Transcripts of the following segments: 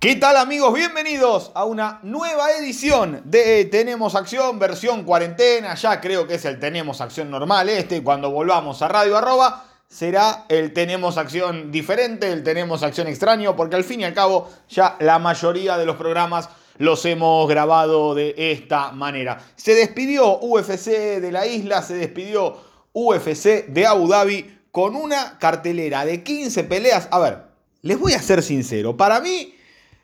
¿Qué tal amigos? Bienvenidos a una nueva edición de Tenemos Acción, versión cuarentena. Ya creo que es el Tenemos Acción normal este. Cuando volvamos a Radio Arroba será el Tenemos Acción diferente, el Tenemos Acción extraño, porque al fin y al cabo ya la mayoría de los programas los hemos grabado de esta manera. Se despidió UFC de la isla, se despidió UFC de Abu Dhabi con una cartelera de 15 peleas. A ver, les voy a ser sincero, para mí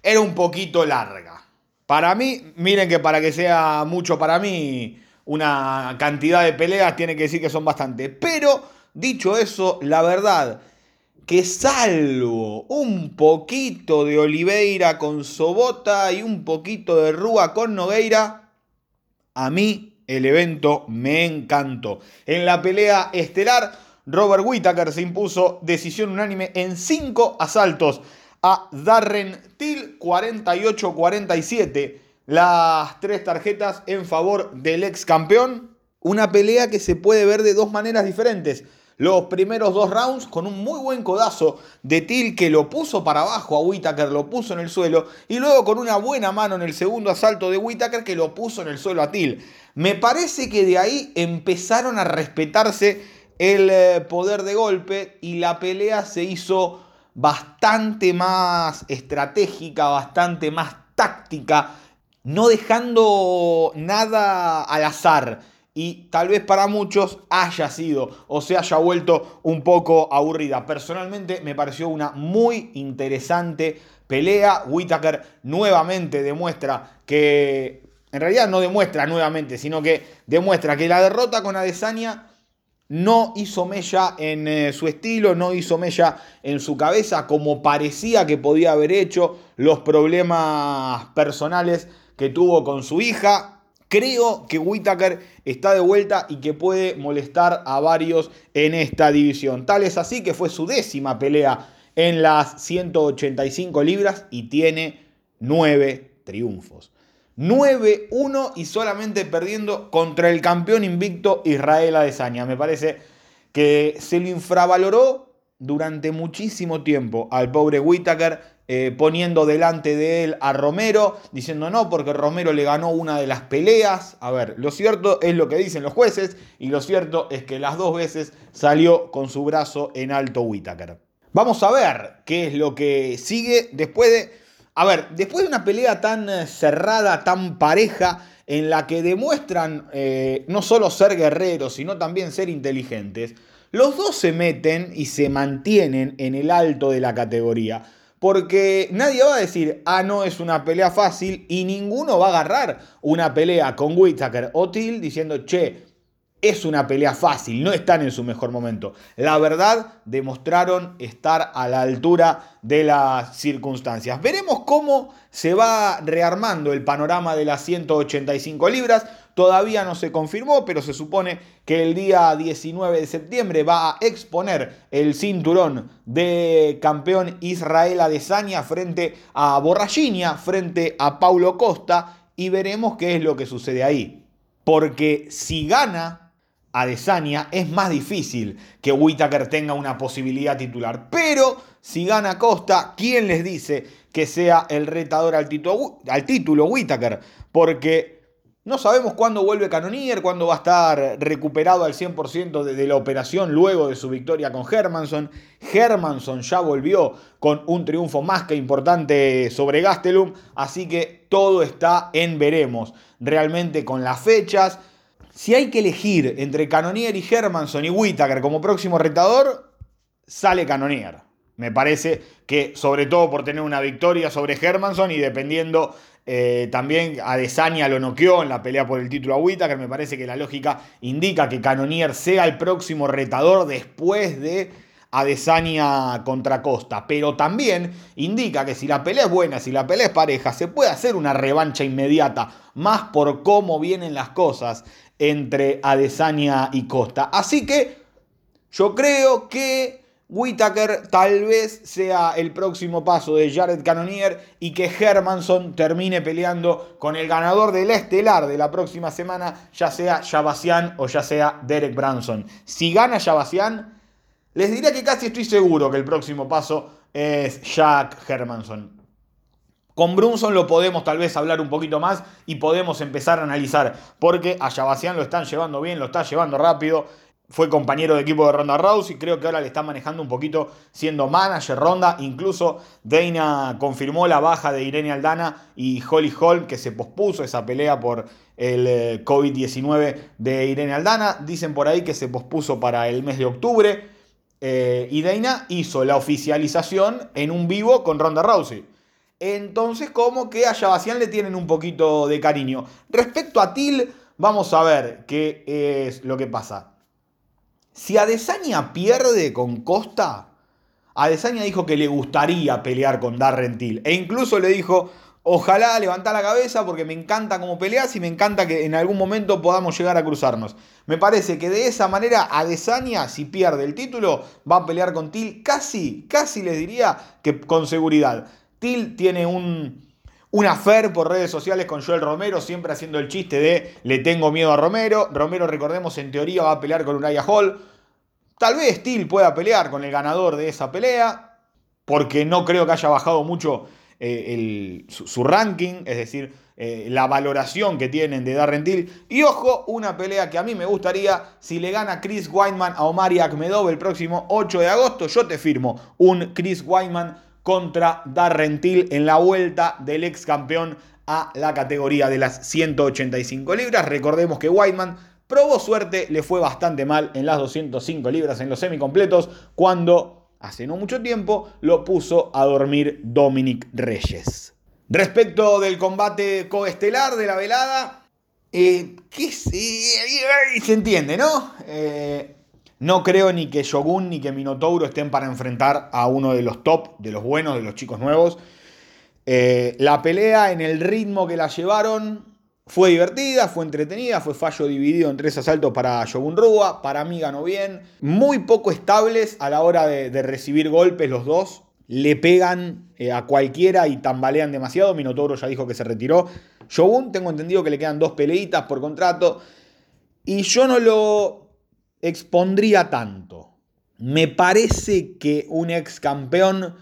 era un poquito larga. Para mí, miren que para que sea mucho para mí, una cantidad de peleas tiene que decir que son bastante. Pero, dicho eso, la verdad que salvo un poquito de Oliveira con Sobota y un poquito de Rúa con Nogueira, a mí el evento me encantó. En la pelea estelar, Robert Whittaker se impuso decisión unánime en cinco asaltos a Darren Till 48-47. Las tres tarjetas en favor del ex campeón. Una pelea que se puede ver de dos maneras diferentes. Los primeros dos rounds con un muy buen codazo de Till que lo puso para abajo a Whitaker, lo puso en el suelo. Y luego con una buena mano en el segundo asalto de Whitaker que lo puso en el suelo a Till. Me parece que de ahí empezaron a respetarse el eh, poder de golpe y la pelea se hizo bastante más estratégica, bastante más táctica, no dejando nada al azar. Y tal vez para muchos haya sido o se haya vuelto un poco aburrida. Personalmente me pareció una muy interesante pelea. Whitaker nuevamente demuestra que, en realidad no demuestra nuevamente, sino que demuestra que la derrota con Adesanya no hizo mella en eh, su estilo, no hizo mella en su cabeza como parecía que podía haber hecho, los problemas personales que tuvo con su hija. Creo que Whitaker está de vuelta y que puede molestar a varios en esta división. Tal es así que fue su décima pelea en las 185 libras y tiene nueve triunfos. 9-1 y solamente perdiendo contra el campeón invicto Israel Adesanya. Me parece que se lo infravaloró durante muchísimo tiempo al pobre Whitaker, eh, poniendo delante de él a Romero, diciendo no, porque Romero le ganó una de las peleas. A ver, lo cierto es lo que dicen los jueces y lo cierto es que las dos veces salió con su brazo en alto Whitaker. Vamos a ver qué es lo que sigue después de a ver, después de una pelea tan eh, cerrada, tan pareja, en la que demuestran eh, no solo ser guerreros, sino también ser inteligentes, los dos se meten y se mantienen en el alto de la categoría. Porque nadie va a decir, ah, no es una pelea fácil, y ninguno va a agarrar una pelea con Whittaker o Till diciendo, che, es una pelea fácil, no están en su mejor momento. La verdad, demostraron estar a la altura de las circunstancias. Veremos cómo se va rearmando el panorama de las 185 libras. Todavía no se confirmó, pero se supone que el día 19 de septiembre va a exponer el cinturón de campeón Israel Adesanya frente a Borrachinia, frente a Paulo Costa, y veremos qué es lo que sucede ahí. Porque si gana Adesanya, es más difícil que Whitaker tenga una posibilidad titular. Pero si gana Costa, ¿quién les dice que sea el retador al, título, Whitaker? Porque no sabemos cuándo vuelve Canonier, cuándo va a estar recuperado al 100% de, de, la operación luego de su victoria con Hermanson. Hermanson ya volvió con un triunfo más que importante sobre Gastelum, así que todo está en veremos. Realmente con las fechas si hay que elegir entre Canonier y Hermanson y Whittaker como próximo retador, sale Canonier. Me parece que, sobre todo por tener una victoria sobre Hermanson y dependiendo eh, también a Desania lo noqueó en la pelea por el título a Whittaker, me parece que la lógica indica que Canonier sea el próximo retador después de Adesanya contra Costa, pero también indica que si la pelea es buena, si la pelea es pareja, se puede hacer una revancha inmediata, más por cómo vienen las cosas entre Adesanya y Costa. Así que yo creo que Whitaker tal vez sea el próximo paso de Jared Cannonier y que Hermanson termine peleando con el ganador del estelar de la próxima semana, ya sea Shabasian o ya sea Derek Branson. Si gana Shabasian, les diré que casi estoy seguro que el próximo paso es Jack Hermanson. Con Brunson lo podemos tal vez hablar un poquito más y podemos empezar a analizar, porque a Shabasian lo están llevando bien, lo está llevando rápido fue compañero de equipo de Ronda Rousey, creo que ahora le está manejando un poquito siendo manager Ronda, incluso Dana confirmó la baja de Irene Aldana y Holly Holm que se pospuso esa pelea por el eh, COVID-19 de Irene Aldana, dicen por ahí que se pospuso para el mes de octubre eh, y Dana hizo la oficialización en un vivo con Ronda Rousey. Entonces como que a Yabacian le tienen un poquito de cariño. Respecto a Til, vamos a ver qué es lo que pasa. Si Adesanya pierde con Costa, Adesanya dijo que le gustaría pelear con Darren Till. E incluso le dijo, ojalá levantar la cabeza porque me encanta cómo peleas y me encanta que en algún momento podamos llegar a cruzarnos. Me parece que de esa manera Adesanya, si pierde el título, va a pelear con Till casi, casi les diría que con seguridad. Till tiene un, un affair por redes sociales con Joel Romero, siempre haciendo el chiste de le tengo miedo a Romero. Romero, recordemos, en teoría va a pelear con Uriah Hall. Tal vez Steel pueda pelear con el ganador de esa pelea, porque no creo que haya bajado mucho eh, su, ranking, es decir, eh, la valoración que tienen de Darren Till. Y ojo, una pelea que a mí me gustaría, si le gana Chris Weidman a Omari Akhmedov el próximo 8 de agosto, yo te firmo un Chris Weidman contra Darren Till en la vuelta del ex campeón a la categoría de las 185 libras. Recordemos que Whiteman probó suerte, le fue bastante mal en las 205 libras en los semicompletos cuando hace no mucho tiempo lo puso a dormir Dominic Reyes. Respecto del combate coestelar de la velada, eh, se entiende, ¿no? Eh, no creo ni que Shogun ni que Minotauro estén para enfrentar a uno de los top, de los buenos, de los chicos nuevos. Eh, la pelea en el ritmo que la llevaron fue divertida, fue entretenida, fue fallo dividido en tres asaltos para Shogun Rua. Para mí ganó bien. Muy poco estables a la hora de, recibir golpes los dos. Le pegan eh, a cualquiera y tambalean demasiado. Minotauro ya dijo que se retiró. Shogun, tengo entendido que le quedan dos peleitas por contrato. Y yo no lo expondría tanto. Me parece que un ex campeón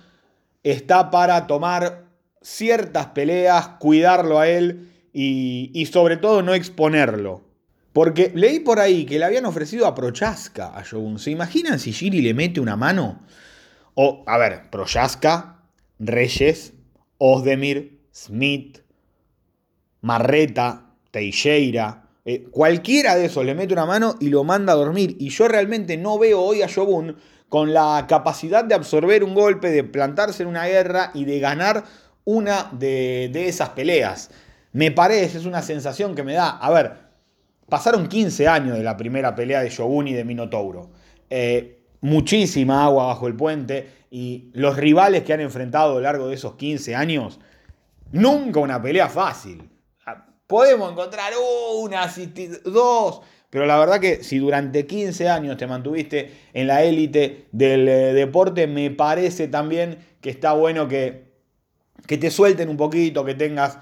está para tomar ciertas peleas, cuidarlo a él y, sobre todo no exponerlo. Porque leí por ahí que le habían ofrecido a Prochaska a Shogun. ¿Se imaginan si Giri le mete una mano? O, a ver, Prochaska, Reyes, Osdemir, Smith, Marreta, Teixeira, eh, cualquiera de esos le mete una mano y lo manda a dormir. Y yo realmente no veo hoy a Shogun con la capacidad de absorber un golpe, de plantarse en una guerra y de ganar una de, esas peleas. Me parece, es una sensación que me da. A ver, pasaron 15 años de la primera pelea de Shogun y de Minotauro. Eh, muchísima agua bajo el puente y los rivales que han enfrentado a lo largo de esos 15 años, nunca una pelea fácil. Podemos encontrar una, dos, pero la verdad que si durante 15 años te mantuviste en la élite del eh, deporte, me parece también que está bueno que, que te suelten un poquito, que tengas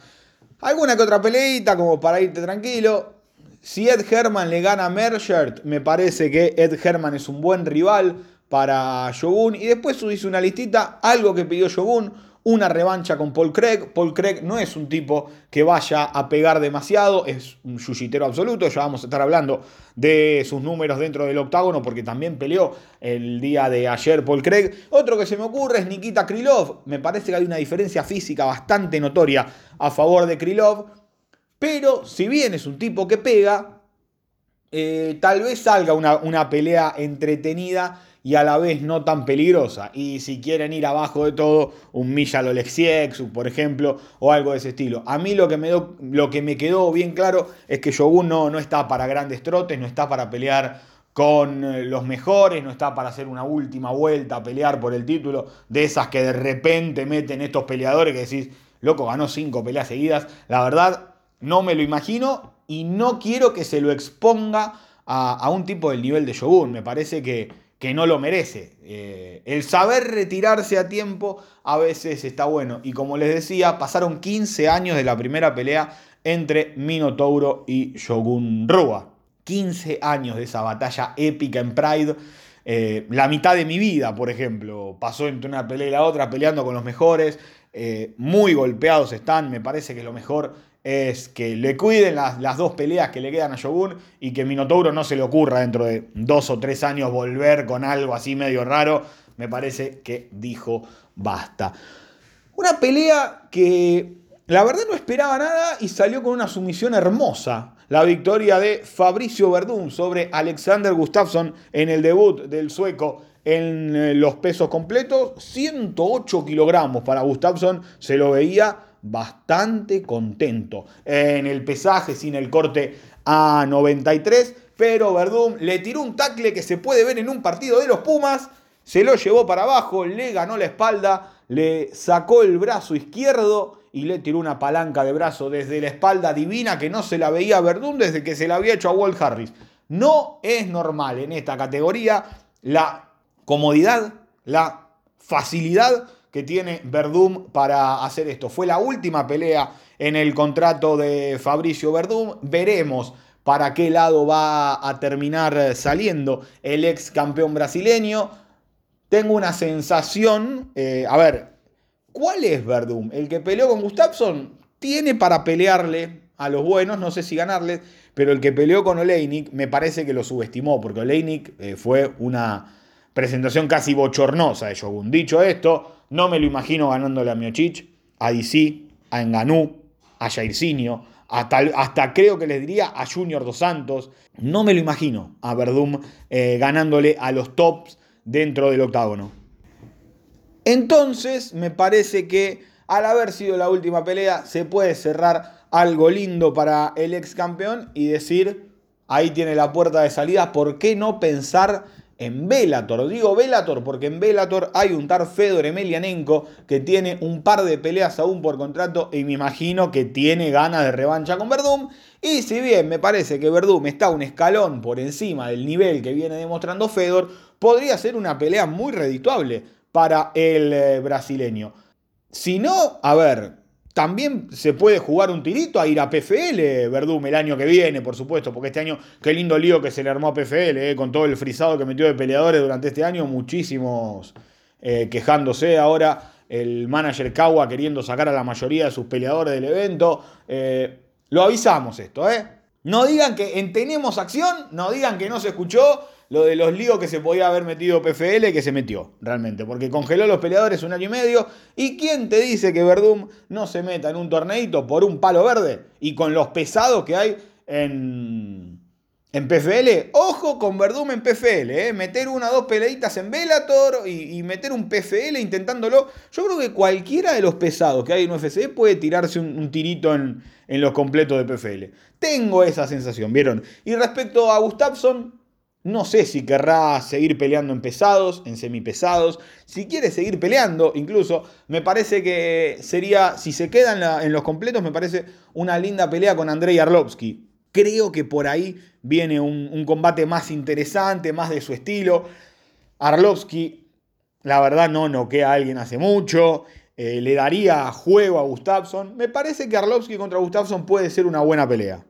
alguna que otra peleita como para irte tranquilo. Si Ed Herman le gana a Merchert, me parece que Ed Herman es un buen rival para Shogun. Y después hice una listita, algo que pidió Shogun una revancha con Paul Craig. Paul Craig no es un tipo que vaya a pegar demasiado, es un yuyitero absoluto. Ya vamos a estar hablando de sus números dentro del octágono porque también peleó el día de ayer Paul Craig. Otro que se me ocurre es Nikita Krylov. Me parece que hay una diferencia física bastante notoria a favor de Krylov. Pero si bien es un tipo que pega, eh, tal vez salga una, una pelea entretenida y a la vez no tan peligrosa. Y si quieren ir abajo de todo, un Milla Olexiexu, por ejemplo, o algo de ese estilo. A mí lo que me, lo que me quedó bien claro es que Shogun no, no está para grandes trotes, no está para pelear con eh, los mejores, no está para hacer una última vuelta a pelear por el título, de esas que de repente meten estos peleadores que decís, loco, ganó cinco peleas seguidas. La verdad, no me lo imagino y no quiero que se lo exponga a, un tipo del nivel de Shogun. Me parece que, que no lo merece. Eh, el saber retirarse a tiempo a veces está bueno. Y como les decía, pasaron 15 años de la primera pelea entre Minotauro y Shogun Rua. 15 años de esa batalla épica en Pride. Eh, la mitad de mi vida, por ejemplo, pasó entre una pelea y la otra, peleando con los mejores. Eh, muy golpeados están. Me parece que lo mejor es que le cuiden las, dos peleas que le quedan a Shogun y que Minotauro no se le ocurra dentro de dos o tres años volver con algo así medio raro. Me parece que dijo basta. Una pelea que la verdad no esperaba nada y salió con una sumisión hermosa. La victoria de Fabricio Verdún sobre Alexander Gustafsson en el debut del sueco en eh, los pesos completos. 108 kilogramos para Gustafsson. Se lo veía bastante contento. En el pesaje sin el corte a 93. Pero Verdún le tiró un tackle que se puede ver en un partido de los Pumas. Se lo llevó para abajo, le ganó la espalda, le sacó el brazo izquierdo y le tiró una palanca de brazo desde la espalda divina que no se la veía a Verdún desde que se la había hecho a Walt Harris. No es normal en esta categoría la comodidad, la facilidad que tiene Verdún para hacer esto. Fue la última pelea en el contrato de Fabricio Verdún. Veremos para qué lado va a terminar saliendo el ex campeón brasileño. Tengo una sensación, eh, a ver, ¿cuál es Verdún? El que peleó con Gustafsson tiene para pelearle a los buenos, no sé si ganarles, pero el que peleó con Oleinik me parece que lo subestimó, porque Oleinik eh, fue una presentación casi bochornosa de Shogun. Dicho esto, no me lo imagino ganándole a Miochich, a DC, a Enganú, a Jairzinho, hasta, hasta, creo que les diría a Junior Dos Santos. No me lo imagino a Verdum eh, ganándole a los tops dentro del octágono. Entonces, me parece que al haber sido la última pelea, se puede cerrar algo lindo para el ex campeón y decir, ahí tiene la puerta de salida, ¿por qué no pensar en Velator. Digo Velator porque en Velator hay un tal Fedor Emelianenko que tiene un par de peleas aún por contrato y me imagino que tiene ganas de revancha con Verdum. Y si bien me parece que Verdum está un escalón por encima del nivel que viene demostrando Fedor, podría ser una pelea muy redituable para el eh, brasileño. Si no, a ver, también se puede jugar un tirito a ir a PFL, Verdum, el año que viene, por supuesto, porque este año, qué lindo lío que se le armó a PFL, eh, con todo el frisado que metió de peleadores durante este año, muchísimos eh, quejándose. Ahora el manager Kawa queriendo sacar a la mayoría de sus peleadores del evento. Eh, lo avisamos esto, ¿eh? No digan que Tenemos Acción, no digan que no se escuchó, lo de los líos que se podía haber metido PFL, que se metió, realmente, porque congeló los peleadores un año y medio. ¿Y quién te dice que Verdum no se meta en un torneito por un palo verde? Y con los pesados que hay en, en PFL, ojo con Verdum en PFL, ¿eh? meter una o dos peleitas en Velator y, meter un PFL intentándolo. Yo creo que cualquiera de los pesados que hay en UFC puede tirarse un, tirito en, en los completos de PFL. Tengo esa sensación, ¿vieron? Y respecto a Gustafsson, no sé si querrá seguir peleando en pesados, en semipesados. Si quiere seguir peleando, incluso, me parece que sería, si se queda en, los completos, me parece una linda pelea con Andrei Arlovsky. Creo que por ahí viene un, combate más interesante, más de su estilo. Arlovsky, la verdad, no noquea a alguien hace mucho. Eh, le daría juego a Gustafsson. Me parece que Arlovsky contra Gustafsson puede ser una buena pelea.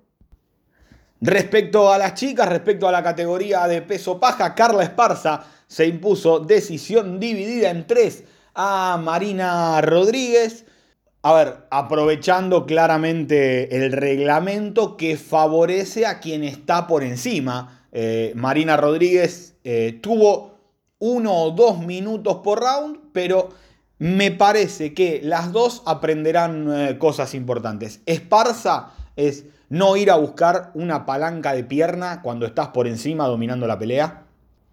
Respecto a las chicas, respecto a la categoría de peso paja, Carla Esparza se impuso decisión dividida en tres a Marina Rodríguez. A ver, aprovechando claramente el reglamento que favorece a quien está por encima. Eh, Marina Rodríguez eh, tuvo uno o dos minutos por round, pero me parece que las dos aprenderán eh, cosas importantes. Esparza es no ir a buscar una palanca de pierna cuando estás por encima dominando la pelea.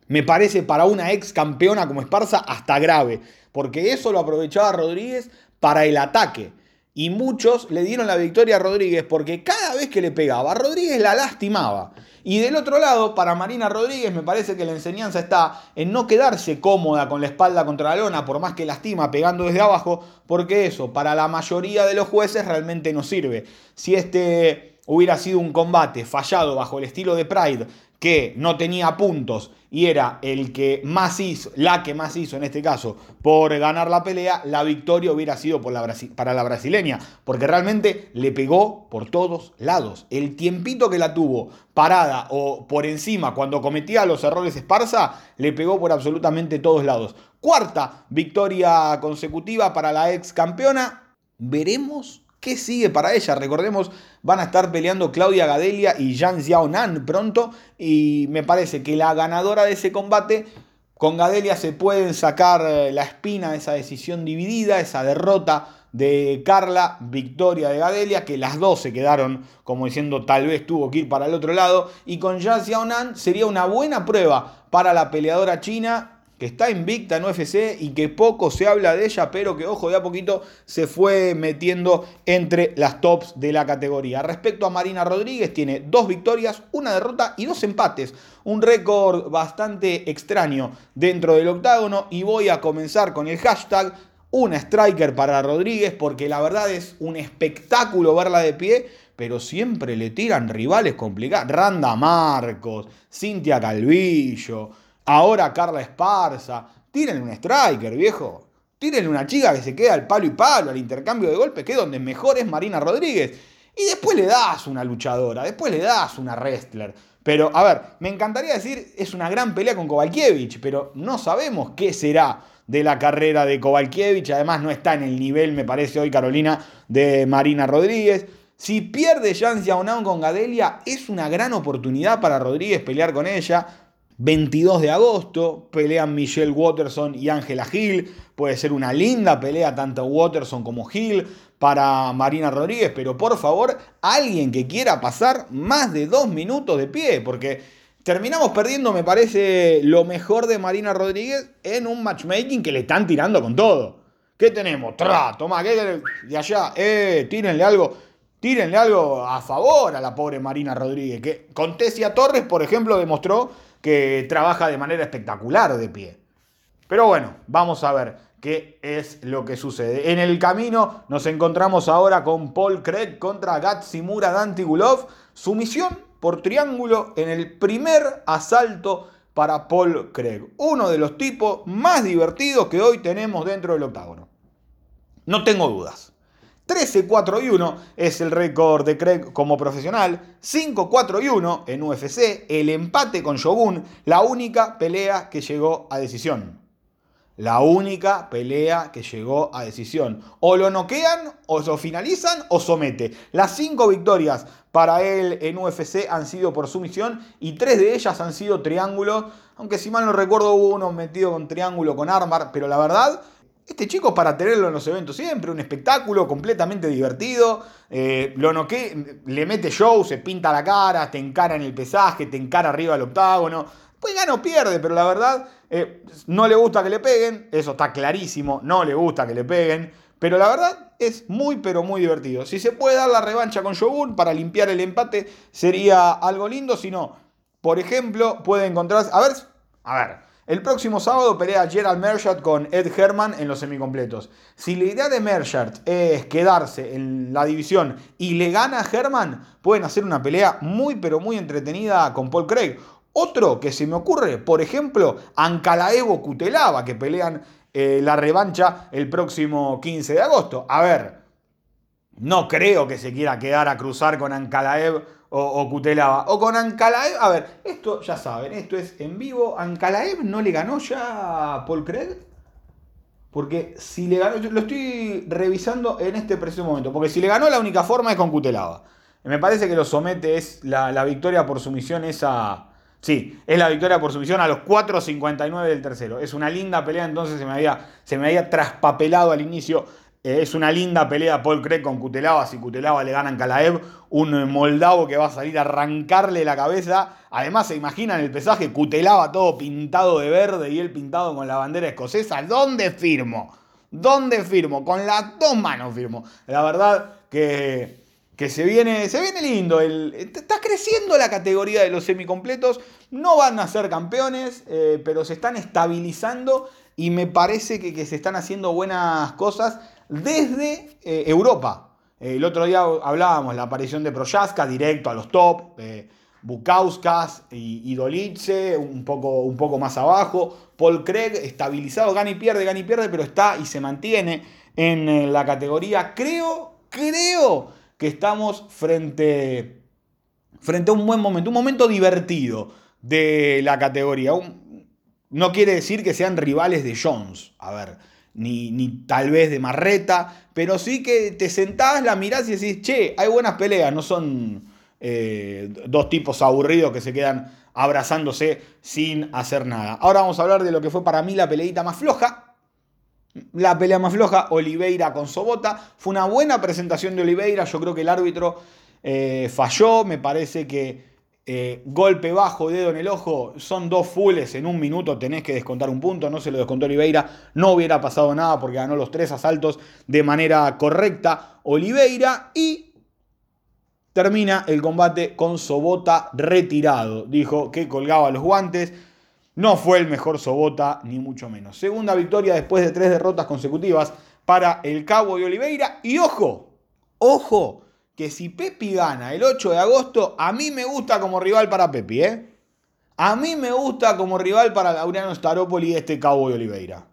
Me parece para una ex campeona como Esparza hasta grave, porque eso lo aprovechaba Rodríguez para el ataque. Y muchos le dieron la victoria a Rodríguez porque cada vez que le pegaba, Rodríguez la lastimaba. Y del otro lado, para Marina Rodríguez me parece que la enseñanza está en no quedarse cómoda con la espalda contra la lona, por más que lastima pegando desde abajo, porque eso para la mayoría de los jueces realmente no sirve. Si este hubiera sido un combate fallado bajo el estilo de Pride que no tenía puntos y era el que más hizo, la que más hizo en este caso, por ganar la pelea, la victoria hubiera sido para la brasileña, porque realmente le pegó por todos lados. El tiempito que la tuvo parada o por encima cuando cometía los errores Esparza, le pegó por absolutamente todos lados. Cuarta victoria consecutiva para la ex campeona. Veremos ¿Qué sigue para ella? Recordemos, van a estar peleando Claudia Gadelia y Zhang Xiaonan pronto. Y me parece que la ganadora de ese combate, con Gadelia se pueden sacar eh, la espina de esa decisión dividida, esa derrota de Carla, victoria de Gadelia, que las dos se quedaron como diciendo tal vez tuvo que ir para el otro lado. Y con Zhang Xiaonan sería una buena prueba para la peleadora china que está invicta en UFC y que poco se habla de ella, pero que ojo de a poquito se fue metiendo entre las tops de la categoría. Respecto a Marina Rodríguez, tiene dos victorias, una derrota y dos empates. Un récord bastante extraño dentro del octágono y voy a comenzar con el hashtag una striker para Rodríguez porque la verdad es un espectáculo verla de pie, pero siempre le tiran rivales complicados. Randa Marcos, Cintia Calvillo. Ahora Carla Esparza. Tírenle un striker, viejo. Tírenle una chica que se queda al palo y palo, al intercambio de golpes, que es donde mejor es Marina Rodríguez. Y después le das una luchadora, después le das una wrestler. Pero, a ver, me encantaría decir, es una gran pelea con Kovalkiewicz, pero no sabemos qué será de la carrera de Kovalkiewicz. Además, no está en el nivel, me parece hoy, Carolina, de Marina Rodríguez. Si pierde Jan Xiaonan con Gadelia, es una gran oportunidad para Rodríguez pelear con ella. 22 de agosto pelean Michelle Watterson y Ángela Hill. Puede ser una linda pelea tanto Watterson como Hill para Marina Rodríguez, pero por favor, alguien que quiera pasar más de dos minutos de pie, porque terminamos perdiendo, me parece, lo mejor de Marina Rodríguez en un matchmaking que le están tirando con todo. ¿Qué tenemos? Tra, toma, ¿qué de allá? Eh, tírenle algo. Tírenle algo a favor a la pobre Marina Rodríguez. Que con Tessia Torres, por ejemplo, demostró que trabaja de manera espectacular de pie. Pero bueno, vamos a ver qué es lo que sucede. En el camino nos encontramos ahora con Paul Craig contra Gatsimura Dantigulov. Sumisión por triángulo en el primer asalto para Paul Craig. Uno de los tipos más divertidos que hoy tenemos dentro del octágono. No tengo dudas. 13-4 y 1 es el récord de Craig como profesional. 5-4 y 1 en UFC. El empate con Shogun. La única pelea que llegó a decisión. La única pelea que llegó a decisión. O lo noquean, o lo finalizan, o somete. Las 5 victorias para él en UFC han sido por sumisión y 3 de ellas han sido triángulo. Aunque si mal no recuerdo hubo uno metido con triángulo con Armar. Pero la verdad este chico para tenerlo en los eventos siempre, un espectáculo completamente divertido. Eh, lo noqué, le mete show, se pinta la cara, te encara en el pesaje, te encara arriba del octágono. Pues gana o pierde, pero la verdad eh, no le gusta que le peguen, eso está clarísimo, no le gusta que le peguen. Pero la verdad es muy, pero muy divertido. Si se puede dar la revancha con Shogun para limpiar el empate, sería algo lindo. Si no, por ejemplo, puede encontrarse. A ver, a ver. El próximo sábado pelea Gerald Merchant con Ed Herman en los semicompletos. Si la idea de Merchant es quedarse en la división y le gana a Herman, pueden hacer una pelea muy pero muy entretenida con Paul Craig. Otro que se me ocurre, por ejemplo, Ancalaevo Cutelaba, que pelean eh, la revancha el próximo 15 de agosto. A ver, no creo que se quiera quedar a cruzar con Ancalaev o, o Kutelaba. O con Ankalaev. A ver, esto ya saben, esto es en vivo. Ankalaev no le ganó ya a Paul Craig. Porque si le ganó, lo estoy revisando en este preciso momento. Porque si le ganó, la única forma es con Kutelaba. Me parece que lo somete, es la, victoria por sumisión esa. Sí, es la victoria por sumisión a los 4.59 del tercero. Es una linda pelea, entonces se me había, se me había traspapelado al inicio eh, es una linda pelea Paul Craig con Kutelava. Si Kutelava le ganan Kalaev, un moldavo que va a salir a arrancarle la cabeza. Además, se imaginan el pesaje: Kutelava todo pintado de verde y él pintado con la bandera escocesa. ¿Dónde firmo? ¿Dónde firmo? Con las dos manos firmo. La verdad que, que se, viene, se viene lindo. está creciendo la categoría de los semicompletos. No van a ser campeones, eh, pero se están estabilizando y me parece que, que se están haciendo buenas cosas desde eh, Europa. El otro día hablábamos la aparición de Proyaska directo a los top. Eh, Bukauskas y, y un poco, un poco más abajo. Paul Craig estabilizado, gana y pierde, gana y pierde, pero está y se mantiene en eh, la categoría. Creo, creo que estamos frente, frente a un buen momento, un momento divertido de la categoría. no quiere decir que sean rivales de Jones, a ver, ni, ni tal vez de Marreta, pero sí que te sentás, la mirás y decís, che, hay buenas peleas, no son eh, dos tipos aburridos que se quedan abrazándose sin hacer nada. Ahora vamos a hablar de lo que fue para mí la peleita más floja. La pelea más floja, Oliveira con Sobota. Fue una buena presentación de Oliveira. Yo creo que el árbitro eh, falló. Me parece que eh, golpe bajo, dedo en el ojo, son dos fulles en un minuto, tenés que descontar un punto, no se lo descontó Oliveira, no hubiera pasado nada porque ganó los tres asaltos de manera correcta Oliveira y termina el combate con Sobota retirado. Dijo que colgaba los guantes. No fue el mejor Sobota, ni mucho menos. Segunda victoria después de tres derrotas consecutivas para el Cabo de Oliveira. Y ojo, ojo, que si Pepi gana el 8 de agosto, a mí me gusta como rival para Pepi, ¿eh? A mí me gusta como rival para Laureano Staropoli este Cabo de Oliveira.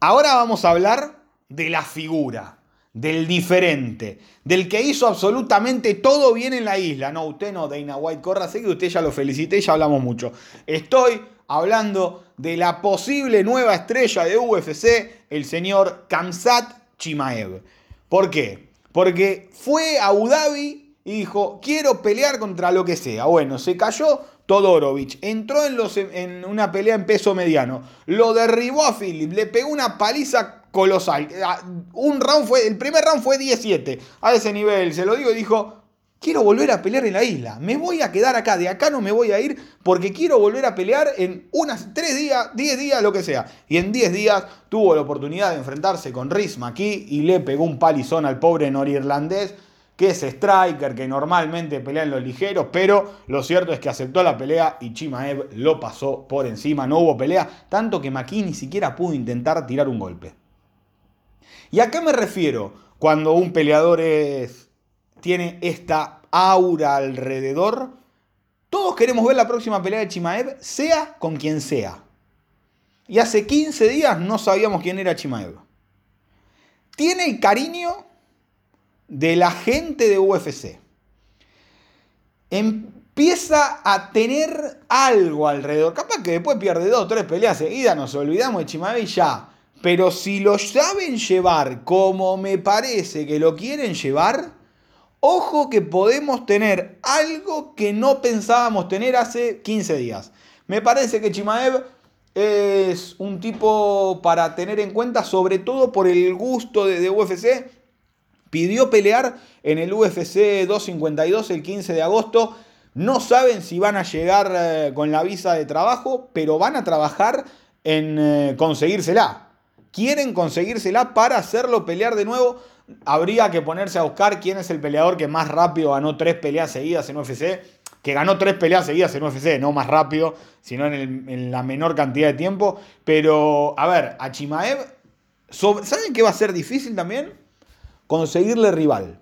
Ahora vamos a hablar de la figura del diferente, del que hizo absolutamente todo bien en la isla. No, usted no, Dana White, corra, sé que usted ya lo felicité y ya hablamos mucho. Estoy hablando de la posible nueva estrella de UFC, el señor Kamsat Chimaev. ¿Por qué? Porque fue a Abu Dhabi y dijo, quiero pelear contra lo que sea. Bueno, se cayó Todorovic, entró en, en una pelea en peso mediano, lo derribó a Philip, le pegó una paliza colosal. Ah, un round fue, el primer round fue 17. A ese nivel, se lo digo, dijo, quiero volver a pelear en la isla. Me voy a quedar acá, de acá no me voy a ir porque quiero volver a pelear en unas 3 días, 10 días, lo que sea. Y en 10 días tuvo la oportunidad de enfrentarse con Riz aquí y le pegó un palizón al pobre norirlandés que es striker, que normalmente pelea en los ligeros, pero lo cierto es que aceptó la pelea y Chimaev lo pasó por encima, no hubo pelea, tanto que Maki ni siquiera pudo intentar tirar un golpe. ¿Y a qué me refiero cuando un peleador tiene esta aura alrededor? Todos queremos ver la próxima pelea de Chimaev, sea con quien sea. Y hace 15 días no sabíamos quién era Chimaev. Tiene el cariño de la gente de UFC. Empieza a tener algo alrededor. Capaz que después pierde dos o tres peleas seguidas, nos olvidamos de Chimaev y ya. Pero si lo saben llevar como me parece que lo quieren llevar, ojo que podemos tener algo que no pensábamos tener hace 15 días. Me parece que Chimaev es un tipo para tener en cuenta, sobre todo por el gusto de, UFC. Pidió pelear en el UFC 252 el 15 de agosto. No saben si van a llegar eh, con la visa de trabajo, pero van a trabajar en eh, conseguírsela quieren conseguírsela para hacerlo pelear de nuevo. Habría que ponerse a buscar quién es el peleador que más rápido ganó tres peleas seguidas en UFC. Que ganó tres peleas seguidas en UFC, no más rápido, sino en, la menor cantidad de tiempo. Pero, a ver, a Chimaev, ¿saben qué va a ser difícil también? Conseguirle rival.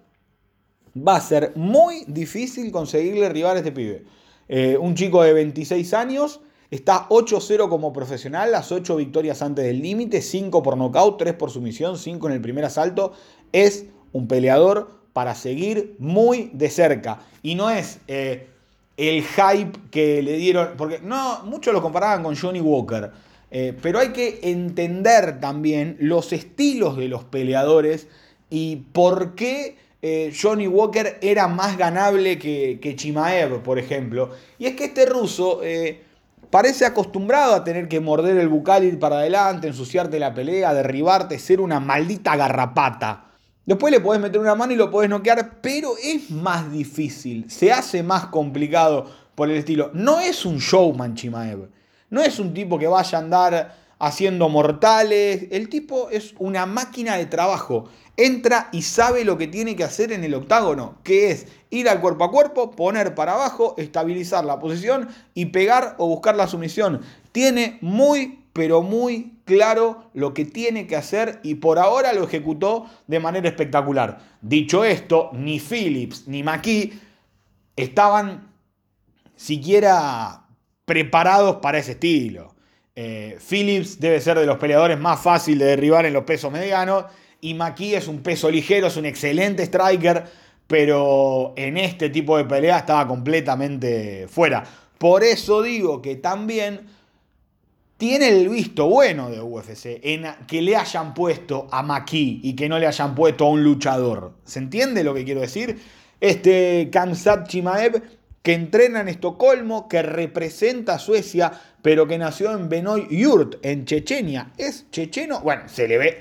Va a ser muy difícil conseguirle rival a este pibe. Eh, un chico de 26 años Está 8-0 como profesional, las 8 victorias antes del límite, 5 por nocaut, 3 por sumisión, 5 en el primer asalto. Es un peleador para seguir muy de cerca. Y no es eh, el hype que le dieron, porque no, muchos lo comparaban con Johnny Walker. Eh, pero hay que entender también los estilos de los peleadores y por qué eh, Johnny Walker era más ganable que, Chimaev, por ejemplo. Y es que este ruso Parece acostumbrado a tener que morder el bucal, ir para adelante, ensuciarte la pelea, derribarte, ser una maldita garrapata. Después le podés meter una mano y lo podés noquear, pero es más difícil, se hace más complicado por el estilo. No es un showman Chimaev, no es un tipo que vaya a andar haciendo mortales, el tipo es una máquina de trabajo entra y sabe lo que tiene que hacer en el octágono, que es ir al cuerpo a cuerpo, poner para abajo, estabilizar la posición y pegar o buscar la sumisión. Tiene muy pero muy claro lo que tiene que hacer y por ahora lo ejecutó de manera espectacular. Dicho esto, ni Phillips ni McKee estaban siquiera preparados para ese estilo. Eh, Phillips debe ser de los peleadores más fáciles de derribar en los pesos medianos y McKee es un peso ligero, es un excelente striker, pero en este tipo de pelea estaba completamente fuera. Por eso digo que también tiene el visto bueno de UFC en que le hayan puesto a McKee y que no le hayan puesto a un luchador. ¿Se entiende lo que quiero decir? Este Kamsat Chimaev que entrena en Estocolmo, que representa a Suecia, pero que nació en Benoy Yurt, en Chechenia. ¿Es checheno? Bueno, se le ve.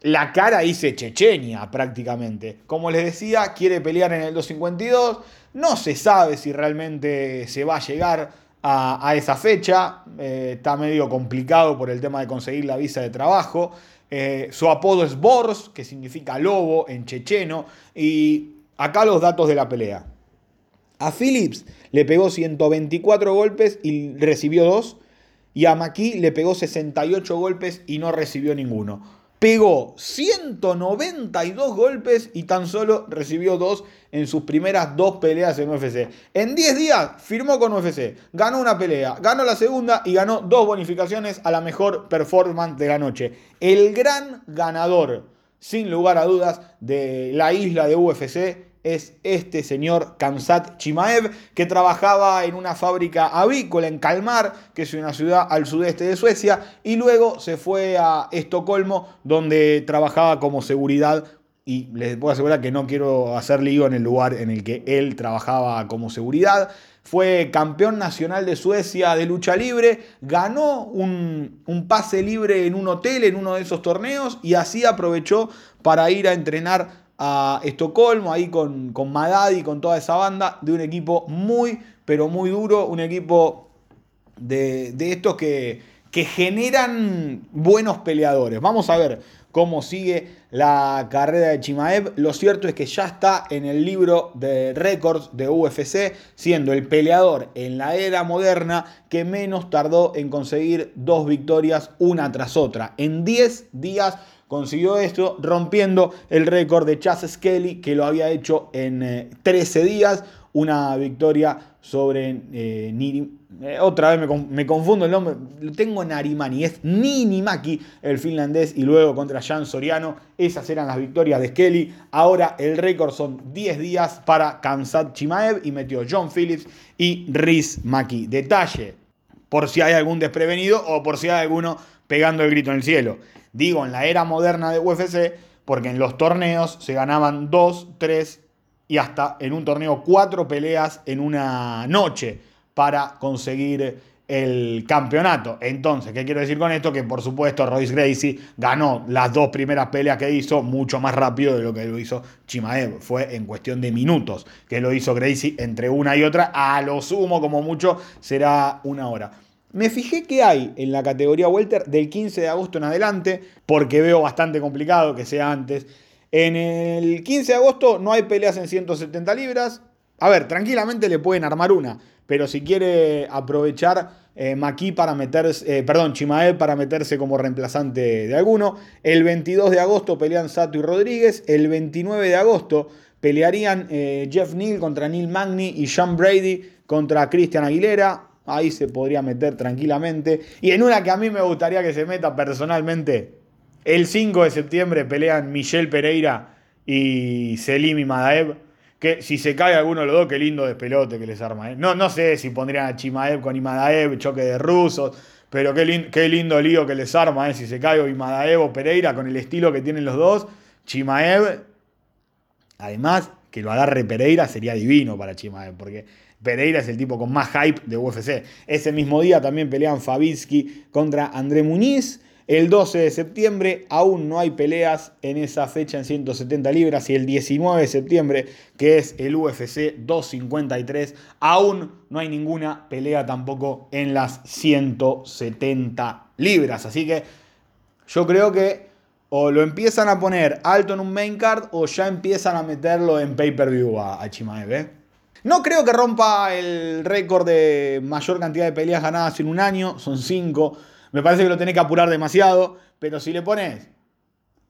La cara dice Chechenia prácticamente. Como les decía, quiere pelear en el 252. No se sabe si realmente se va a llegar a, esa fecha. Eh, está medio complicado por el tema de conseguir la visa de trabajo. Eh, su apodo es Bors, que significa lobo en checheno. Y acá los datos de la pelea. A Phillips le pegó 124 golpes y recibió 2. Y a McKee le pegó 68 golpes y no recibió ninguno. Pegó 192 golpes y tan solo recibió 2 en sus primeras dos peleas en UFC. En 10 días firmó con UFC, ganó una pelea, ganó la segunda y ganó dos bonificaciones a la mejor performance de la noche. El gran ganador, sin lugar a dudas, de la isla de UFC es este señor Kamsat Chimaev, que trabajaba en una fábrica avícola en Kalmar, que es una ciudad al sudeste de Suecia, y luego se fue a Estocolmo, donde trabajaba como seguridad. Y les puedo asegurar que no quiero hacer lío en el lugar en el que él trabajaba como seguridad. Fue campeón nacional de Suecia de lucha libre, ganó un, un pase libre en un hotel en uno de esos torneos y así aprovechó para ir a entrenar a Estocolmo, ahí con, con y con toda esa banda, de un equipo muy, pero muy duro, un equipo de, estos que, que generan buenos peleadores. Vamos a ver cómo sigue la carrera de Chimaev. Lo cierto es que ya está en el libro de récords de UFC, siendo el peleador en la era moderna que menos tardó en conseguir dos victorias una tras otra. En 10 días consiguió esto rompiendo el récord de Chas Skelly que lo había hecho en 13 eh, días, una victoria sobre eh, Niri, eh, otra vez me, confundo el nombre, tengo Narimani, es Ninimaki el finlandés y luego contra Jan Soriano, esas eran las victorias de Skelly, ahora el récord son 10 días para Kansat Chimaev y metió John Phillips y Riz Maki. Detalle, por si hay algún desprevenido o por si hay alguno pegando el grito en el cielo. Digo, en la era moderna de UFC, porque en los torneos se ganaban dos, tres y hasta en un torneo cuatro peleas en una noche para conseguir el campeonato. Entonces, ¿qué quiero decir con esto? Que por supuesto Royce Gracie ganó las dos primeras peleas que hizo mucho más rápido de lo que lo hizo Chimaev. Fue en cuestión de minutos que lo hizo Gracie entre una y otra. A lo sumo, como mucho, será una hora. Me fijé que hay en la categoría Welter del 15 de agosto en adelante, porque veo bastante complicado que sea antes. En el 15 de agosto no hay peleas en 170 libras. A ver, tranquilamente le pueden armar una, pero si quiere aprovechar eh, para meterse, eh, perdón, Chimaev para meterse como reemplazante de alguno. El 22 de agosto pelean Sato y Rodríguez. El 29 de agosto pelearían eh, Jeff Neal contra Neil Magny y Sean Brady contra Christian Aguilera. Ahí se podría meter tranquilamente. Y en una que a mí me gustaría que se meta personalmente, el 5 de septiembre pelean Michelle Pereira y Selim Madaev. Que si se cae alguno de los dos, qué lindo despelote que les arma. ¿eh? No, no sé si pondrían a Chimaev con Imadaev, choque de rusos, pero qué, qué lindo lío que les arma. ¿eh? Si se cae Imadaev o Pereira con el estilo que tienen los dos, Chimaev, además que lo agarre Pereira sería divino para Chimaev, porque Pereira es el tipo con más hype de UFC. Ese mismo día también pelean Fabitsky contra André Muñiz. El 12 de septiembre aún no hay peleas en esa fecha en 170 libras y el 19 de septiembre, que es el UFC 253, aún no hay ninguna pelea tampoco en las 170 libras. Así que yo creo que o lo empiezan a poner alto en un main card o ya empiezan a meterlo en pay-per-view a, Chimaev. ¿eh? No creo que rompa el récord de mayor cantidad de peleas ganadas en un año, son 5. Me parece que lo tenés que apurar demasiado, pero si le pones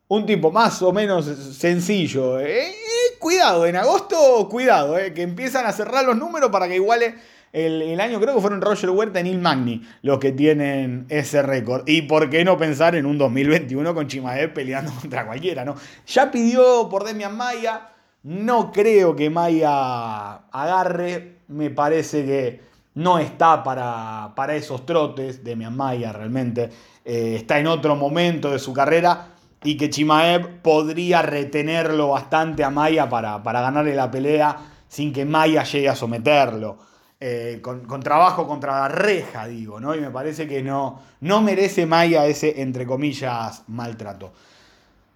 un tipo más o menos sencillo, eh, eh, cuidado, en agosto, cuidado, eh, que empiezan a cerrar los números para que iguale el, año, creo que fueron Roger Huerta y Neil Magni los que tienen ese récord. Y por qué no pensar en un 2021 con Chimaev peleando contra cualquiera, ¿no? Ya pidió por Demian Maya, no creo que Maya agarre, me parece que no está para, para esos trotes, Demian Maya realmente eh, está en otro momento de su carrera y que Chimaev podría retenerlo bastante a Maya para, para ganarle la pelea sin que Maya llegue a someterlo. Eh, con, trabajo contra la reja, digo, ¿no? Y me parece que no, no merece Maya ese, entre comillas, maltrato.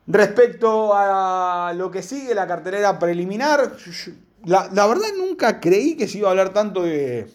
Respecto a lo que sigue la cartelera preliminar, la, verdad nunca creí que se iba a hablar tanto de,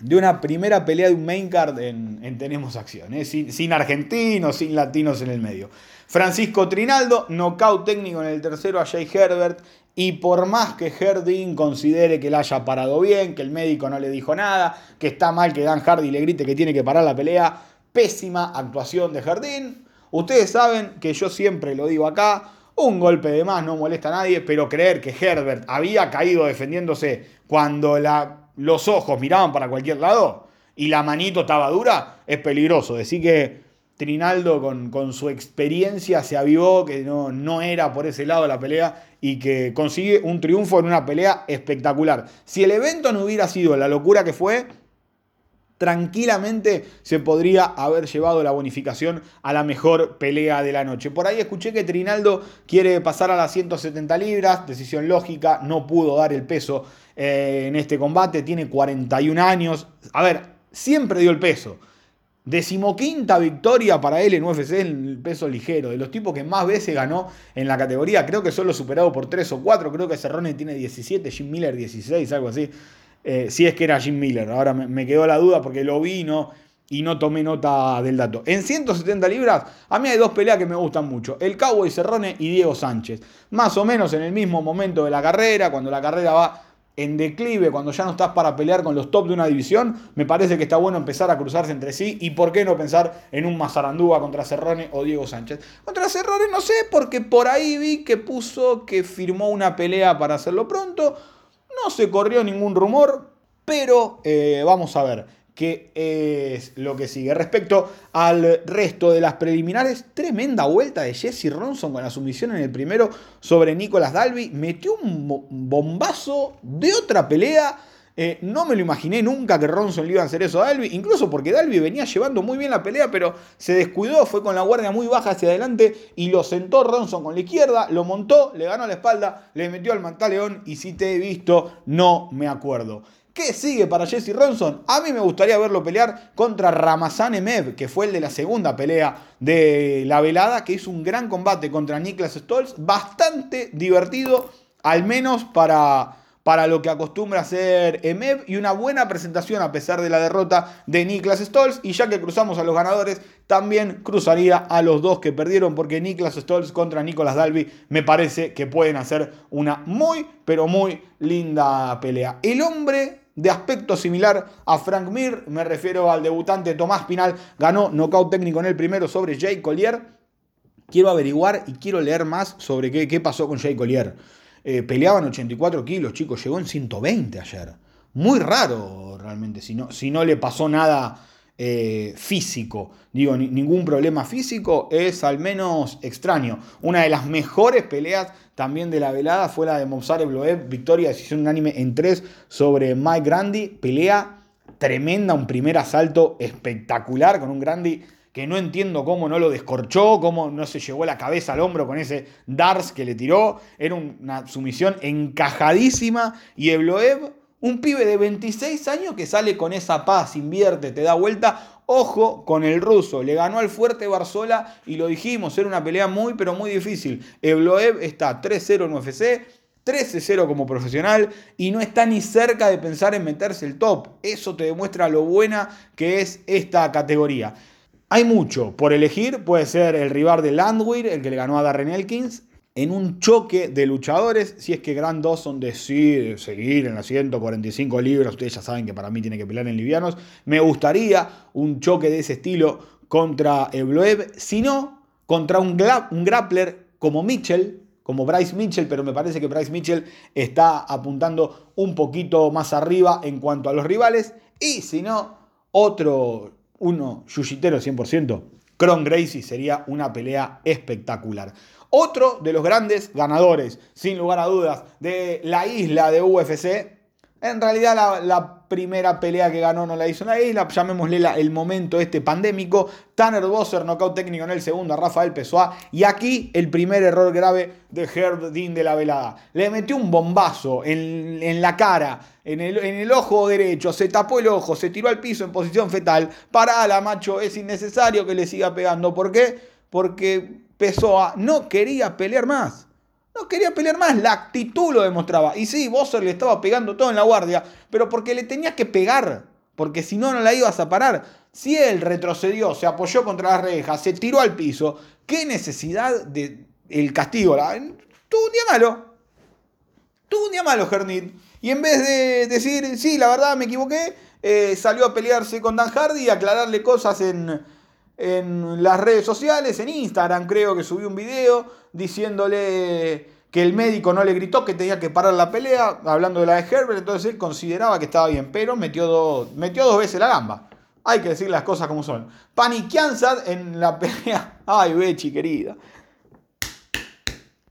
de una primera pelea de un main card en, Tenemos Acción, ¿eh? sin, sin, argentinos, sin latinos en el medio. Francisco Trinaldo, knockout técnico en el tercero a Jay Herbert. Y por más que Herdin considere que la haya parado bien, que el médico no le dijo nada, que está mal que Dan Hardy le grite que tiene que parar la pelea, pésima actuación de Herdin. Ustedes saben que yo siempre lo digo acá, un golpe de más no molesta a nadie, pero creer que Herbert había caído defendiéndose cuando la, los ojos miraban para cualquier lado y la manito estaba dura, es peligroso. Decir que Trinaldo con, su experiencia se avivó, que no, no era por ese lado la pelea y que consigue un triunfo en una pelea espectacular. Si el evento no hubiera sido la locura que fue, tranquilamente se podría haber llevado la bonificación a la mejor pelea de la noche. Por ahí escuché que Trinaldo quiere pasar a las 170 libras, decisión lógica, no pudo dar el peso eh, en este combate, tiene 41 años. A ver, siempre dio el peso Decimoquinta victoria para él en UFC en el peso ligero. De los tipos que más veces ganó en la categoría. Creo que solo superado por 3 o 4. Creo que Cerrone tiene 17, Jim Miller 16, algo así. Eh, si es que era Jim Miller. Ahora me, quedó la duda porque lo vi y no tomé nota del dato. En 170 libras, a mí hay dos peleas que me gustan mucho. El Cowboy Cerrone y Diego Sánchez. Más o menos en el mismo momento de la carrera, cuando la carrera va en declive, cuando ya no estás para pelear con los top de una división, me parece que está bueno empezar a cruzarse entre sí y por qué no pensar en un Mazarandúa contra Cerrone o Diego Sánchez. Contra Cerrone no sé, porque por ahí vi que puso que firmó una pelea para hacerlo pronto, no se corrió ningún rumor, pero eh, vamos a ver que es lo que sigue. Respecto al resto de las preliminares, tremenda vuelta de Jesse Ronson con la sumisión en el primero sobre Nicolas Dalby. Metió un bombazo de otra pelea. Eh, no me lo imaginé nunca que Ronson le iba a hacer eso a Dalby, incluso porque Dalby venía llevando muy bien la pelea, pero se descuidó, fue con la guardia muy baja hacia adelante y lo sentó Ronson con la izquierda, lo montó, le ganó la espalda, le metió al mantaleón y si te he visto, no me acuerdo. ¿Qué sigue para Jesse Ronson? A mí me gustaría verlo pelear contra Ramazan Emev, que fue el de la segunda pelea de la velada, que hizo un gran combate contra Niklas Stolz, bastante divertido, al menos para, para lo que acostumbra hacer Emev, y una buena presentación a pesar de la derrota de Niklas Stolz. Y ya que cruzamos a los ganadores, también cruzaría a los dos que perdieron, porque Niklas Stolz contra Nicolas Dalby me parece que pueden hacer una muy, pero muy linda pelea. El hombre de aspecto similar a Frank Mir, me refiero al debutante Tomás Pinal, ganó nocaut técnico en el primero sobre Jay Collier. Quiero averiguar y quiero leer más sobre qué, qué pasó con Jay Collier. Eh, peleaban 84 kilos, chicos, llegó en 120 ayer. Muy raro realmente, si no, si no le pasó nada eh, físico. Digo, ningún problema físico es al menos extraño. Una de las mejores peleas también de la velada fue la de Mozart Bloev, victoria decisión unánime en 3 sobre Mike Grandi. Pelea tremenda, un primer asalto espectacular con un Grandi que no entiendo cómo no lo descorchó, cómo no se llevó la cabeza al hombro con ese Dars que le tiró. Era una sumisión encajadísima y Ebloev un pibe de 26 años que sale con esa paz, invierte, te da vuelta. Ojo con el ruso, le ganó al fuerte Barzola y lo dijimos, era una pelea muy pero muy difícil. Evloev está 3-0 en UFC, 13-0 como profesional y no está ni cerca de pensar en meterse el top. Eso te demuestra lo buena que es esta categoría. Hay mucho por elegir, puede ser el rival de Landwehr, el que le ganó a Darren Elkins, en un choque de luchadores, si es que Grant Dawson decide seguir en las 145 libras, ustedes ya saben que para mí tiene que pelear en livianos, me gustaría un choque de ese estilo contra Evloev, si no, contra un, un grappler como Mitchell, como Bryce Mitchell, pero me parece que Bryce Mitchell está apuntando un poquito más arriba en cuanto a los rivales, y si no, otro, uno, yuyitero 100%, Cron Gracie sería una pelea espectacular. Otro de los grandes ganadores, sin lugar a dudas, de la isla de UFC. En realidad la, primera pelea que ganó no la hizo en la isla, llamémosle el momento este pandémico. Tanner Bosser, knockout técnico en el segundo a Rafael Pessoa. Y aquí el primer error grave de Herb Dean de la velada. Le metió un bombazo en, la cara, en el, en el, ojo derecho, se tapó el ojo, se tiró al piso en posición fetal. Parala, macho, es innecesario que le siga pegando. ¿Por qué? Porque Pessoa no quería pelear más. No quería pelear más, la actitud lo demostraba. Y sí, Bosser le estaba pegando todo en la guardia, pero porque le tenías que pegar, porque si no, no la ibas a parar. Si él retrocedió, se apoyó contra las rejas, se tiró al piso, ¿qué necesidad de el castigo? Tuvo un día malo. Tuvo un día malo, Jernit. Y en vez de decir, sí, la verdad me equivoqué, eh, salió a pelearse con Dan Hardy y aclararle cosas en, en las redes sociales, en Instagram creo que subió un video diciéndole que el médico no le gritó que tenía que parar la pelea, hablando de la de Herbert, entonces él consideraba que estaba bien, pero metió, dos, metió dos veces la gamba. Hay que decir las cosas como son. Paniquianza en la pelea. Ay, Bechi, querida.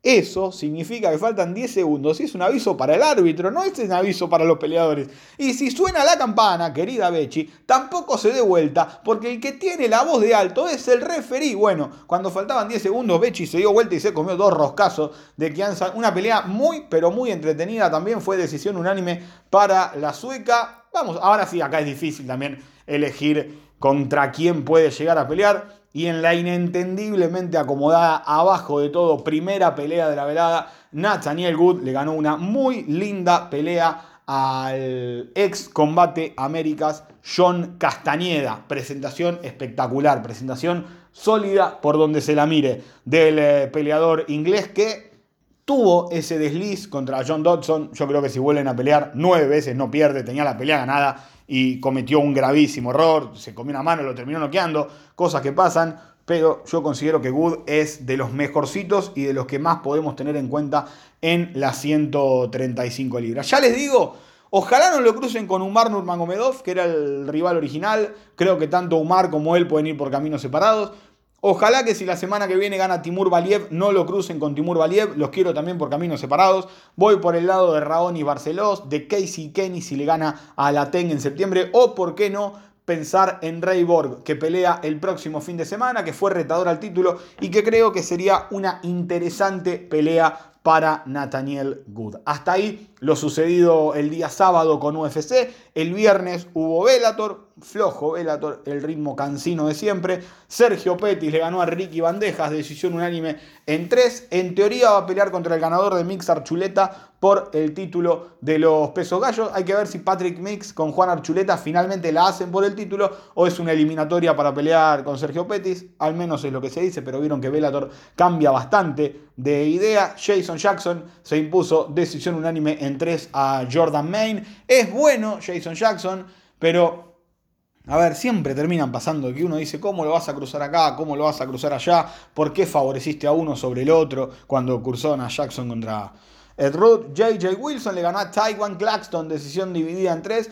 Eso significa que faltan 10 segundos y es un aviso para el árbitro, no es un aviso para los peleadores. Y si suena la campana, querida Bechi, tampoco se dé vuelta, porque el que tiene la voz de alto es el referí. Bueno, cuando faltaban 10 segundos, Bechi se dio vuelta y se comió dos roscazos de Kianza. Una pelea muy, pero muy entretenida. También fue decisión unánime para la sueca. Vamos, ahora sí, acá es difícil también elegir contra quién puede llegar a pelear y en la inentendiblemente acomodada abajo de todo primera pelea de la velada, Nathaniel Good le ganó una muy linda pelea al ex combate Américas John Castañeda. Presentación espectacular, presentación sólida por donde se la mire del eh, peleador inglés que tuvo ese desliz contra John Dodson. Yo creo que si vuelven a pelear nueve veces no pierde, tenía la pelea ganada y cometió un gravísimo error, se comió una mano, lo terminó noqueando, cosas que pasan, pero yo considero que Wood es de los mejorcitos y de los que más podemos tener en cuenta en las 135 libras. Ya les digo, ojalá no lo crucen con Umar Nurmagomedov, que era el rival original, creo que tanto Umar como él pueden ir por caminos separados, Ojalá que si la semana que viene gana Timur Valiev, no lo crucen con Timur Valiev. Los quiero también por caminos separados. Voy por el lado de Raoni Barcelos, de Casey Kenny si le gana a la TEN en septiembre. O, por qué no, pensar en Ray Borg, que pelea el próximo fin de semana, que fue retador al título y que creo que sería una interesante pelea para Nathaniel Good. Hasta ahí lo sucedido el día sábado con UFC. El viernes hubo Velator, flojo Velator, el ritmo cansino de siempre. Sergio Pettis le ganó a Ricky Bandejas, decisión unánime en tres. En teoría va a pelear contra el ganador de Mix Archuleta por el título de los pesos gallos. Hay que ver si Patrick Mix con Juan Archuleta finalmente la hacen por el título o es una eliminatoria para pelear con Sergio Pettis. Al menos es lo que se dice, pero vieron que Velator cambia bastante de idea. Jason Jackson se impuso decisión unánime en 3 a Jordan Main. Es bueno Jason Jackson, pero a ver, siempre terminan pasando que uno dice, ¿cómo lo vas a cruzar acá? ¿Cómo lo vas a cruzar allá? ¿Por qué favoreciste a uno sobre el otro cuando cruzaron a Jackson contra Ed Root? JJ Wilson le ganó a Taiwan Claxton, decisión dividida en 3.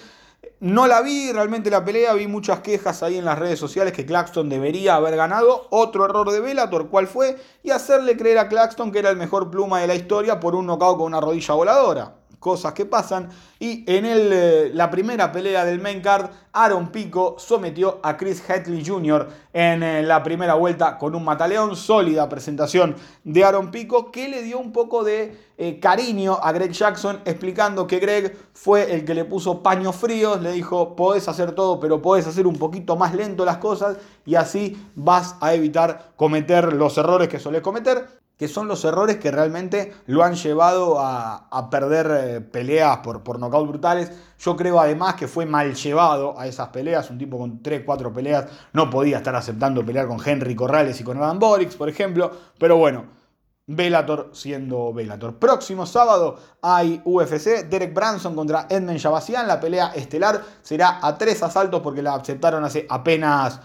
No la vi realmente la pelea, vi muchas quejas ahí en las redes sociales que Claxton debería haber ganado. Otro error de Velator, ¿cuál fue? Y hacerle creer a Claxton que era el mejor pluma de la historia por un knockout con una rodilla voladora cosas que pasan. Y en el, eh, la primera pelea del main card, Aaron Pico sometió a Chris Hetley Jr. en eh, la primera vuelta con un mataleón. Sólida presentación de Aaron Pico que le dio un poco de eh, cariño a Greg Jackson, explicando que Greg fue el que le puso paños fríos. Le dijo: Podés hacer todo, pero podés hacer un poquito más lento las cosas y así vas a evitar cometer los errores que solés cometer que son los errores que realmente lo han llevado a, perder eh, peleas por, por nocaut brutales. Yo creo además que fue mal llevado a esas peleas. Un tipo con 3, 4 peleas no podía estar aceptando pelear con Henry Corrales y con Adam Borix, por ejemplo. Pero bueno, Velator siendo Velator. Próximo sábado hay UFC, Derek Branson contra Edmund Shabasian. La pelea estelar será a tres asaltos porque la aceptaron hace apenas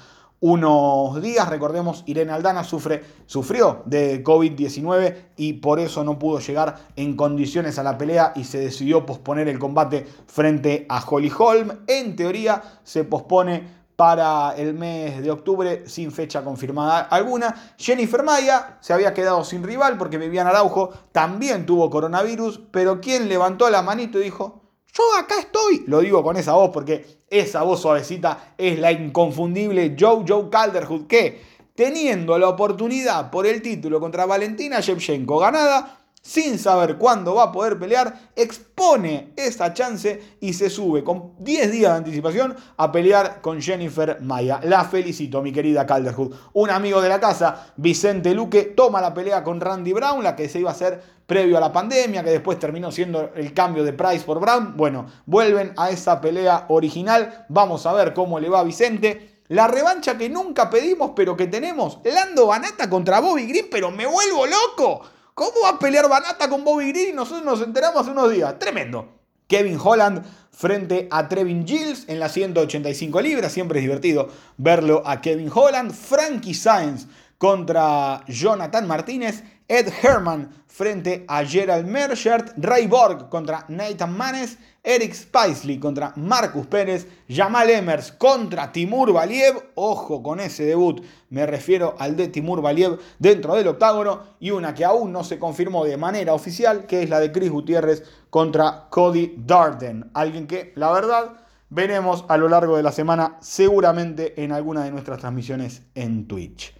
unos días. Recordemos, Irene Aldana sufre, sufrió de COVID-19 y por eso no pudo llegar en condiciones a la pelea y se decidió posponer el combate frente a Holly Holm. En teoría se pospone para el mes de octubre sin fecha confirmada alguna. Jennifer Maya se había quedado sin rival porque Vivian Araujo también tuvo coronavirus, pero quien levantó la manito y dijo, yo acá estoy, lo digo con esa voz porque esa voz suavecita es la inconfundible Joe Calderwood que teniendo la oportunidad por el título contra Valentina Shevchenko ganada, sin saber cuándo va a poder pelear, expone esa chance y se sube con 10 días de anticipación a pelear con Jennifer Maya. La felicito, mi querida Calderwood. Un amigo de la casa, Vicente Luque, toma la pelea con Randy Brown, la que se iba a hacer previo a la pandemia, que después terminó siendo el cambio de Price por Brown. Bueno, vuelven a esa pelea original. Vamos a ver cómo le va a Vicente. La revancha que nunca pedimos, pero que tenemos. Lando Banata contra Bobby Green, pero me vuelvo loco. ¿Cómo va a pelear Banata con Bobby Green? Y nosotros nos enteramos hace unos días. Tremendo. Kevin Holland frente a Trevin Gilles en las 185 libras. Siempre es divertido verlo a Kevin Holland. Frankie Sainz contra Jonathan Martínez. Ed Herman frente a Gerald Merchert. Ray Borg contra Nathan Manes. Eric Spicely contra Marcus Pérez, Jamal Emers contra Timur Valiev, ojo con ese debut, me refiero al de Timur Valiev dentro del octágono, y una que aún no se confirmó de manera oficial, que es la de Chris Gutiérrez contra Cody Darden, alguien que la verdad veremos a lo largo de la semana seguramente en alguna de nuestras transmisiones en Twitch.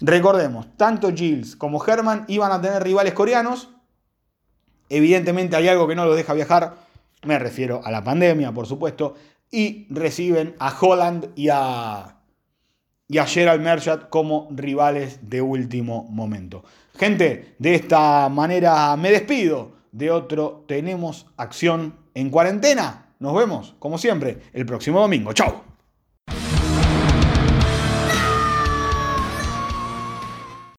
Recordemos, tanto Gilles como Herman iban a tener rivales coreanos, evidentemente hay algo que no los deja viajar, me refiero a la pandemia, por supuesto, y reciben a Holland y a, y a Gerald Merchant como rivales de último momento. Gente, de esta manera me despido de otro Tenemos Acción en Cuarentena. Nos vemos, como siempre, el próximo domingo. ¡Chao!